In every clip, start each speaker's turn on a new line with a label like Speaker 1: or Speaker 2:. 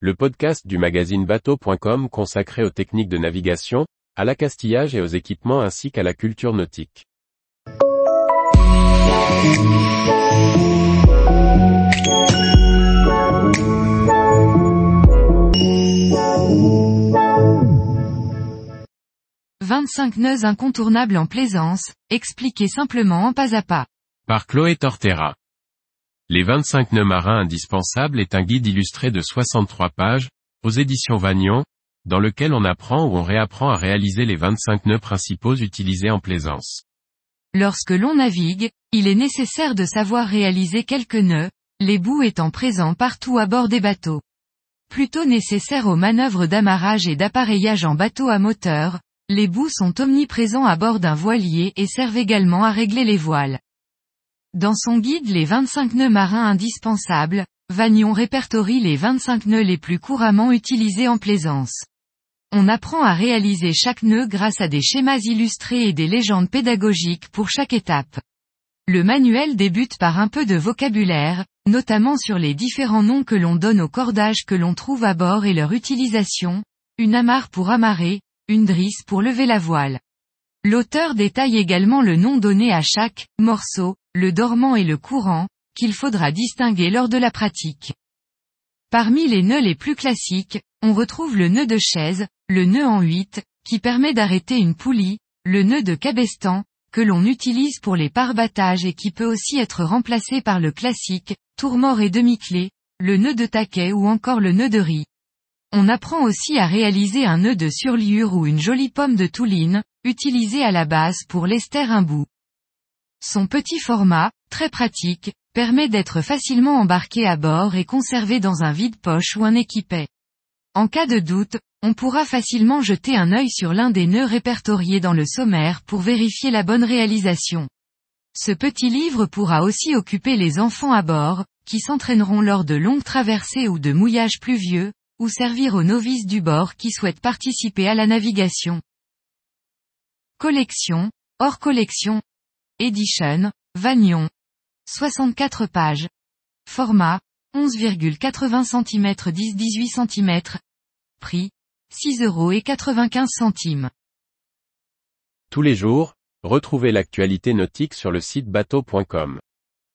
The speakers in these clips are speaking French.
Speaker 1: le podcast du magazine bateau.com consacré aux techniques de navigation, à l'accastillage et aux équipements ainsi qu'à la culture nautique.
Speaker 2: « 25 nœuds incontournables en plaisance, expliquez simplement en pas à pas.
Speaker 1: Par Chloé Tortera. Les 25 nœuds marins indispensables est un guide illustré de 63 pages, aux éditions Vagnon, dans lequel on apprend ou on réapprend à réaliser les 25 nœuds principaux utilisés en plaisance.
Speaker 2: Lorsque l'on navigue, il est nécessaire de savoir réaliser quelques nœuds, les bouts étant présents partout à bord des bateaux. Plutôt nécessaires aux manœuvres d'amarrage et d'appareillage en bateau à moteur, les bouts sont omniprésents à bord d'un voilier et servent également à régler les voiles. Dans son guide Les 25 nœuds marins indispensables, Vagnon répertorie les 25 nœuds les plus couramment utilisés en plaisance. On apprend à réaliser chaque nœud grâce à des schémas illustrés et des légendes pédagogiques pour chaque étape. Le manuel débute par un peu de vocabulaire, notamment sur les différents noms que l'on donne aux cordages que l'on trouve à bord et leur utilisation, une amarre pour amarrer, une drisse pour lever la voile. L'auteur détaille également le nom donné à chaque morceau, le dormant et le courant, qu'il faudra distinguer lors de la pratique. Parmi les nœuds les plus classiques, on retrouve le nœud de chaise, le nœud en 8, qui permet d'arrêter une poulie, le nœud de cabestan, que l'on utilise pour les parbattages et qui peut aussi être remplacé par le classique, tourmort et demi-clé, le nœud de taquet ou encore le nœud de riz. On apprend aussi à réaliser un nœud de surliure ou une jolie pomme de touline, utilisée à la base pour lester un bout. Son petit format, très pratique, permet d'être facilement embarqué à bord et conservé dans un vide-poche ou un équipet. En cas de doute, on pourra facilement jeter un œil sur l'un des nœuds répertoriés dans le sommaire pour vérifier la bonne réalisation. Ce petit livre pourra aussi occuper les enfants à bord, qui s'entraîneront lors de longues traversées ou de mouillages pluvieux, ou servir aux novices du bord qui souhaitent participer à la navigation. Collection, hors collection, Edition, Vagnon. 64 pages. Format, 11,80 cm 10-18 cm. Prix, 6 euros et 95 centimes.
Speaker 1: Tous les jours, retrouvez l'actualité nautique sur le site bateau.com.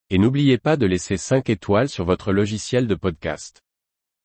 Speaker 1: Et n'oubliez pas de laisser 5 étoiles sur votre logiciel de podcast.